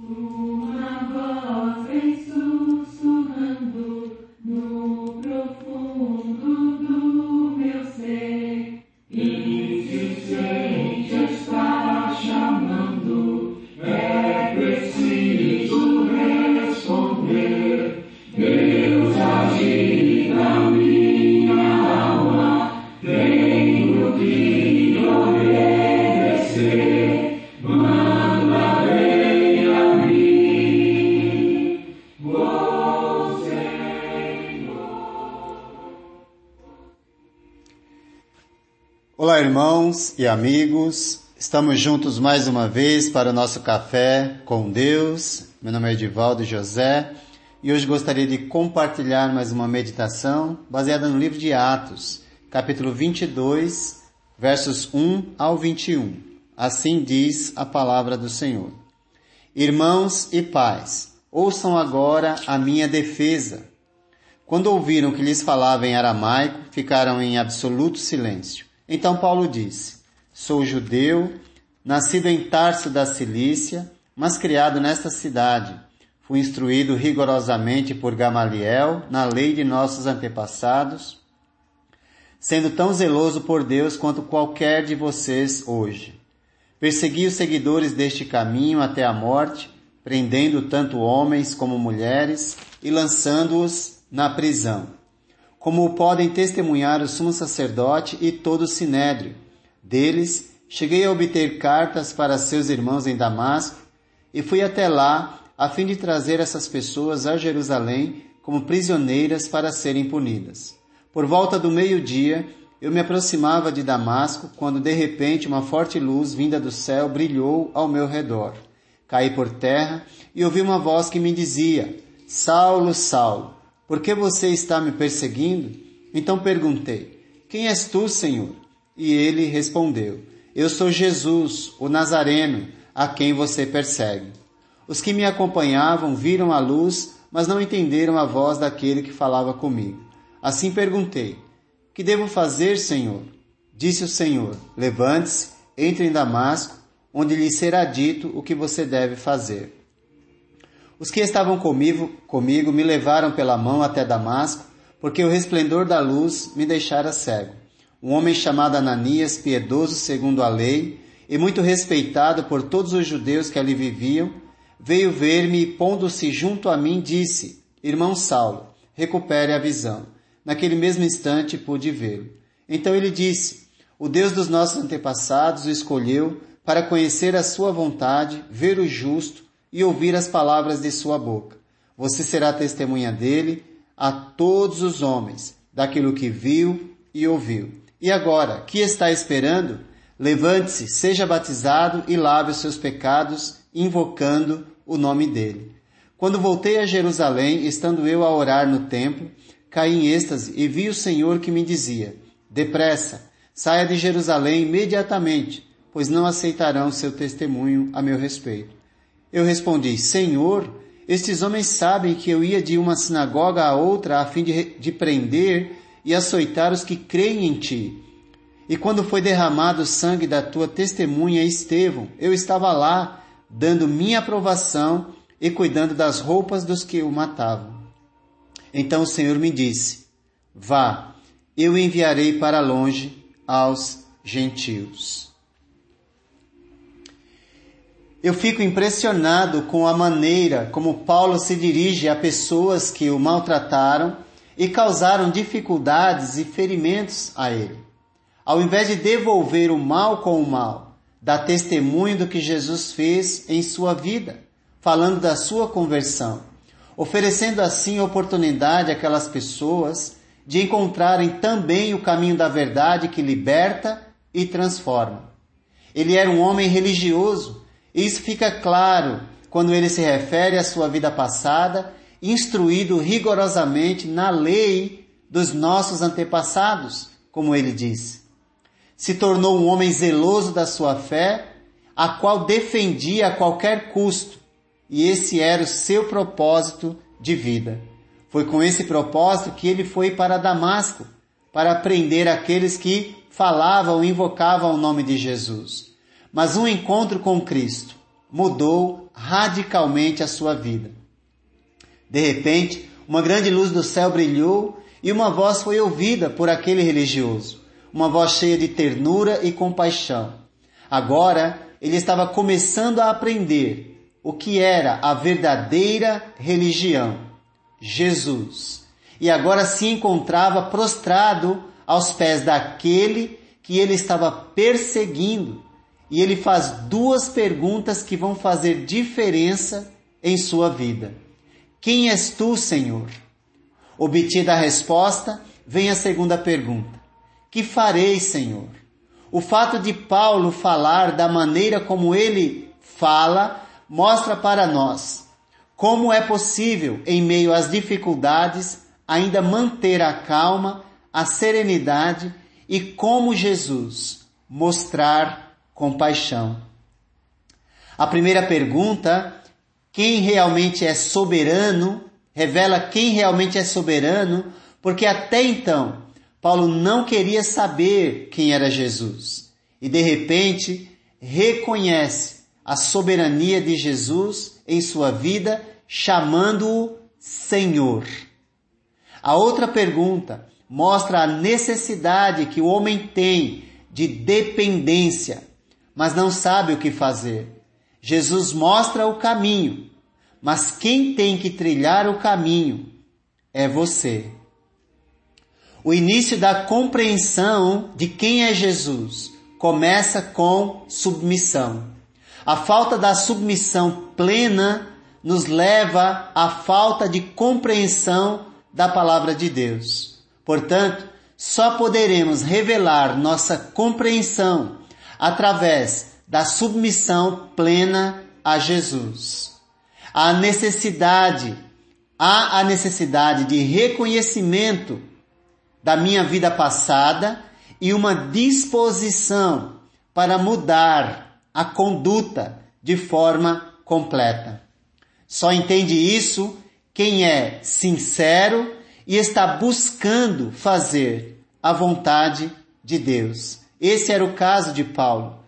Uma voz vem irmãos e amigos. Estamos juntos mais uma vez para o nosso café com Deus. Meu nome é Edivaldo José e hoje gostaria de compartilhar mais uma meditação baseada no livro de Atos, capítulo 22, versos 1 ao 21. Assim diz a palavra do Senhor. Irmãos e pais, ouçam agora a minha defesa. Quando ouviram que lhes falava em aramaico, ficaram em absoluto silêncio. Então Paulo disse: Sou judeu, nascido em Tarso da Cilícia, mas criado nesta cidade. Fui instruído rigorosamente por Gamaliel na lei de nossos antepassados, sendo tão zeloso por Deus quanto qualquer de vocês hoje. Persegui os seguidores deste caminho até a morte, prendendo tanto homens como mulheres e lançando-os na prisão como podem testemunhar o sumo sacerdote e todo o sinédrio. Deles, cheguei a obter cartas para seus irmãos em Damasco e fui até lá a fim de trazer essas pessoas a Jerusalém como prisioneiras para serem punidas. Por volta do meio-dia, eu me aproximava de Damasco quando de repente uma forte luz vinda do céu brilhou ao meu redor. Caí por terra e ouvi uma voz que me dizia: Saulo, Saulo, por que você está me perseguindo? Então perguntei: Quem és tu, Senhor? E ele respondeu: Eu sou Jesus, o Nazareno, a quem você persegue. Os que me acompanhavam viram a luz, mas não entenderam a voz daquele que falava comigo. Assim perguntei: Que devo fazer, Senhor? Disse o Senhor: Levante-se, entre em Damasco, onde lhe será dito o que você deve fazer. Os que estavam comigo, comigo me levaram pela mão até Damasco, porque o resplendor da luz me deixara cego. Um homem chamado Ananias, piedoso segundo a lei, e muito respeitado por todos os judeus que ali viviam, veio ver-me e, pondo-se junto a mim, disse: Irmão Saulo, recupere a visão. Naquele mesmo instante pude vê-lo. Então ele disse: O Deus dos nossos antepassados o escolheu para conhecer a sua vontade, ver o justo e ouvir as palavras de sua boca. Você será testemunha dele a todos os homens, daquilo que viu e ouviu. E agora, que está esperando? Levante-se, seja batizado e lave os seus pecados, invocando o nome dele. Quando voltei a Jerusalém, estando eu a orar no templo, caí em êxtase e vi o Senhor que me dizia: Depressa, saia de Jerusalém imediatamente, pois não aceitarão seu testemunho a meu respeito. Eu respondi: Senhor, estes homens sabem que eu ia de uma sinagoga a outra a fim de, de prender e açoitar os que creem em ti. E quando foi derramado o sangue da tua testemunha Estevão, eu estava lá, dando minha aprovação e cuidando das roupas dos que o matavam. Então o Senhor me disse: Vá, eu enviarei para longe aos gentios. Eu fico impressionado com a maneira como Paulo se dirige a pessoas que o maltrataram e causaram dificuldades e ferimentos a ele. Ao invés de devolver o mal com o mal, dá testemunho do que Jesus fez em sua vida, falando da sua conversão, oferecendo assim oportunidade àquelas pessoas de encontrarem também o caminho da verdade que liberta e transforma. Ele era um homem religioso isso fica claro quando ele se refere à sua vida passada, instruído rigorosamente na lei dos nossos antepassados, como ele diz. Se tornou um homem zeloso da sua fé, a qual defendia a qualquer custo, e esse era o seu propósito de vida. Foi com esse propósito que ele foi para Damasco, para prender aqueles que falavam e invocavam o nome de Jesus. Mas um encontro com Cristo mudou radicalmente a sua vida. De repente, uma grande luz do céu brilhou e uma voz foi ouvida por aquele religioso, uma voz cheia de ternura e compaixão. Agora, ele estava começando a aprender o que era a verdadeira religião, Jesus. E agora se encontrava prostrado aos pés daquele que ele estava perseguindo. E ele faz duas perguntas que vão fazer diferença em sua vida. Quem és tu, Senhor? Obtida a resposta, vem a segunda pergunta: Que farei, Senhor? O fato de Paulo falar da maneira como ele fala mostra para nós como é possível, em meio às dificuldades, ainda manter a calma, a serenidade e, como Jesus, mostrar compaixão. A primeira pergunta, quem realmente é soberano, revela quem realmente é soberano, porque até então Paulo não queria saber quem era Jesus. E de repente reconhece a soberania de Jesus em sua vida, chamando-o Senhor. A outra pergunta mostra a necessidade que o homem tem de dependência, mas não sabe o que fazer. Jesus mostra o caminho, mas quem tem que trilhar o caminho é você. O início da compreensão de quem é Jesus começa com submissão. A falta da submissão plena nos leva à falta de compreensão da palavra de Deus. Portanto, só poderemos revelar nossa compreensão através da submissão plena a Jesus. A necessidade, há a necessidade de reconhecimento da minha vida passada e uma disposição para mudar a conduta de forma completa. Só entende isso quem é sincero e está buscando fazer a vontade de Deus. Esse era o caso de Paulo.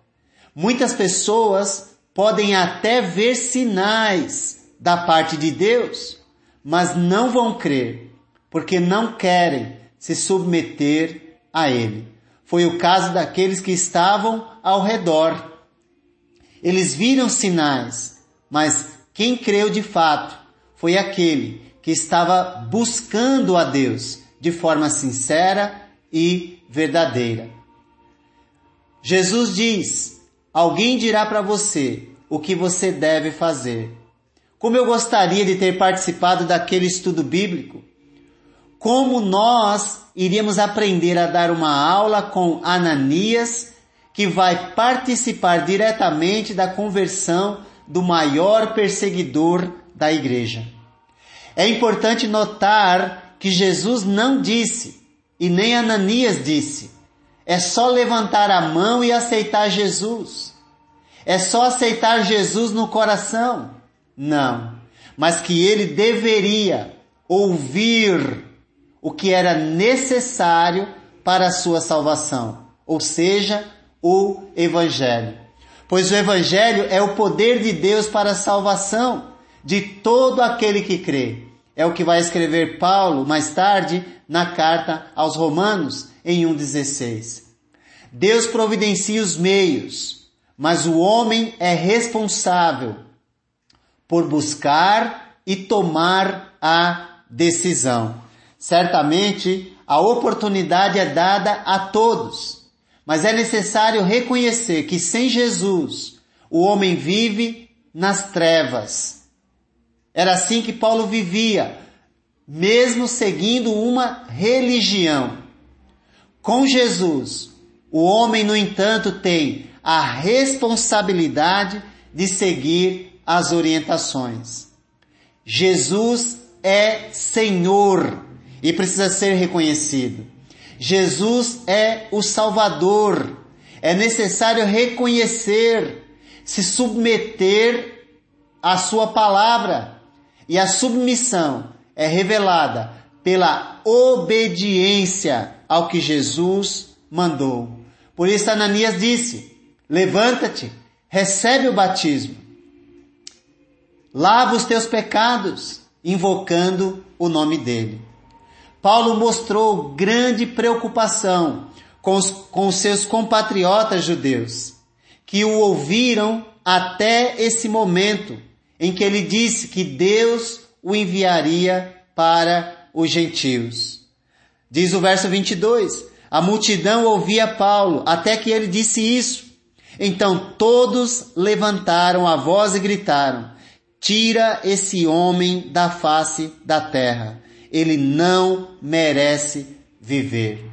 Muitas pessoas podem até ver sinais da parte de Deus, mas não vão crer, porque não querem se submeter a Ele. Foi o caso daqueles que estavam ao redor. Eles viram sinais, mas quem creu de fato foi aquele que estava buscando a Deus de forma sincera e verdadeira. Jesus diz: Alguém dirá para você o que você deve fazer. Como eu gostaria de ter participado daquele estudo bíblico. Como nós iríamos aprender a dar uma aula com Ananias, que vai participar diretamente da conversão do maior perseguidor da igreja. É importante notar que Jesus não disse, e nem Ananias disse, é só levantar a mão e aceitar Jesus. É só aceitar Jesus no coração. Não. Mas que ele deveria ouvir o que era necessário para a sua salvação, ou seja, o Evangelho. Pois o Evangelho é o poder de Deus para a salvação de todo aquele que crê. É o que vai escrever Paulo mais tarde na carta aos Romanos em 1,16. Deus providencia os meios, mas o homem é responsável por buscar e tomar a decisão. Certamente a oportunidade é dada a todos, mas é necessário reconhecer que sem Jesus o homem vive nas trevas era assim que Paulo vivia, mesmo seguindo uma religião. Com Jesus, o homem, no entanto, tem a responsabilidade de seguir as orientações. Jesus é Senhor e precisa ser reconhecido. Jesus é o Salvador. É necessário reconhecer, se submeter à Sua palavra e a submissão é revelada pela obediência ao que Jesus mandou. Por isso Ananias disse: Levanta-te, recebe o batismo lava os teus pecados, invocando o nome dele. Paulo mostrou grande preocupação com os, com seus compatriotas judeus, que o ouviram até esse momento em que ele disse que Deus o enviaria para os gentios. Diz o verso 22, a multidão ouvia Paulo até que ele disse isso. Então todos levantaram a voz e gritaram, tira esse homem da face da terra. Ele não merece viver.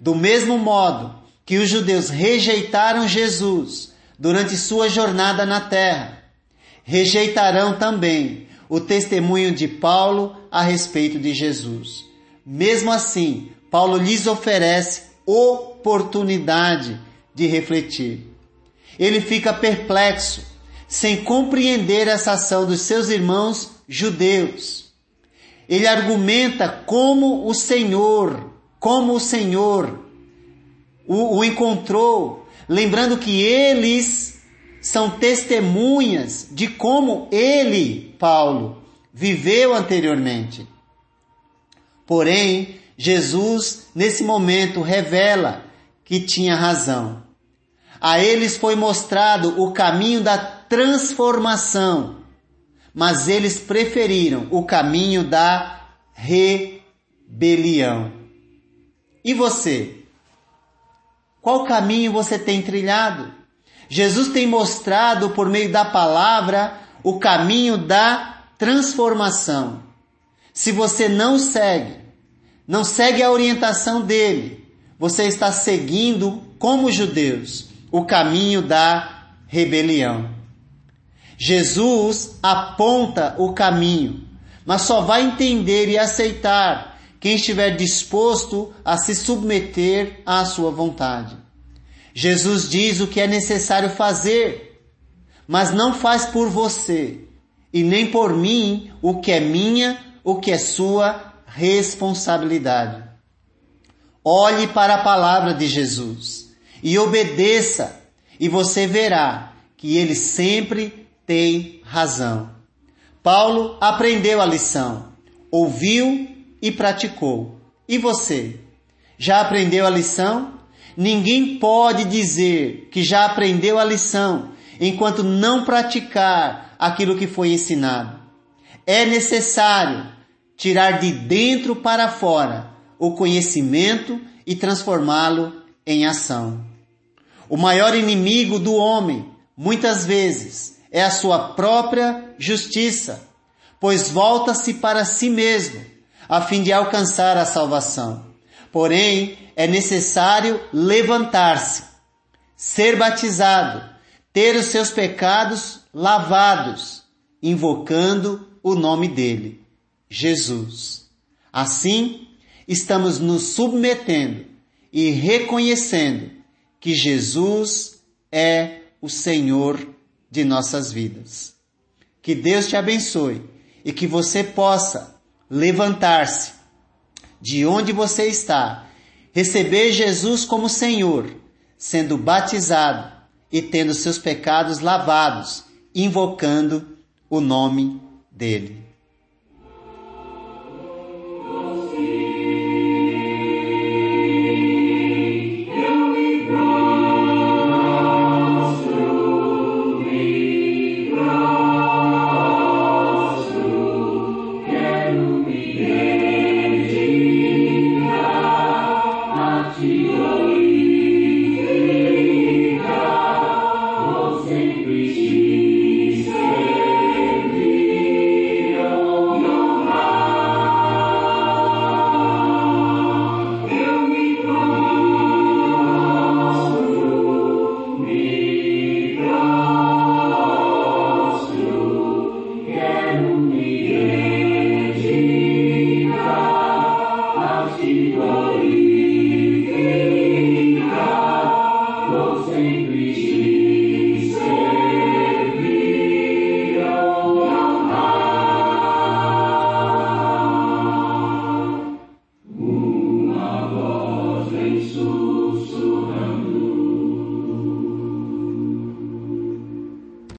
Do mesmo modo que os judeus rejeitaram Jesus durante sua jornada na terra, rejeitarão também o testemunho de Paulo a respeito de Jesus. Mesmo assim, Paulo lhes oferece oportunidade de refletir. Ele fica perplexo, sem compreender essa ação dos seus irmãos judeus. Ele argumenta como o Senhor, como o Senhor o, o encontrou, lembrando que eles são testemunhas de como ele, Paulo, viveu anteriormente. Porém, Jesus, nesse momento, revela que tinha razão. A eles foi mostrado o caminho da transformação, mas eles preferiram o caminho da rebelião. E você? Qual caminho você tem trilhado? Jesus tem mostrado por meio da palavra o caminho da transformação. Se você não segue, não segue a orientação dele, você está seguindo, como judeus, o caminho da rebelião. Jesus aponta o caminho, mas só vai entender e aceitar quem estiver disposto a se submeter à sua vontade. Jesus diz o que é necessário fazer, mas não faz por você e nem por mim o que é minha, o que é sua responsabilidade. Olhe para a palavra de Jesus e obedeça, e você verá que ele sempre tem razão. Paulo aprendeu a lição, ouviu e praticou. E você? Já aprendeu a lição? Ninguém pode dizer que já aprendeu a lição enquanto não praticar aquilo que foi ensinado. É necessário tirar de dentro para fora o conhecimento e transformá-lo em ação. O maior inimigo do homem, muitas vezes, é a sua própria justiça, pois volta-se para si mesmo, a fim de alcançar a salvação. Porém, é necessário levantar-se, ser batizado, ter os seus pecados lavados, invocando o nome dele, Jesus. Assim, estamos nos submetendo e reconhecendo que Jesus é o Senhor de nossas vidas. Que Deus te abençoe e que você possa levantar-se de onde você está, receber Jesus como Senhor, sendo batizado e tendo seus pecados lavados, invocando o nome dele. only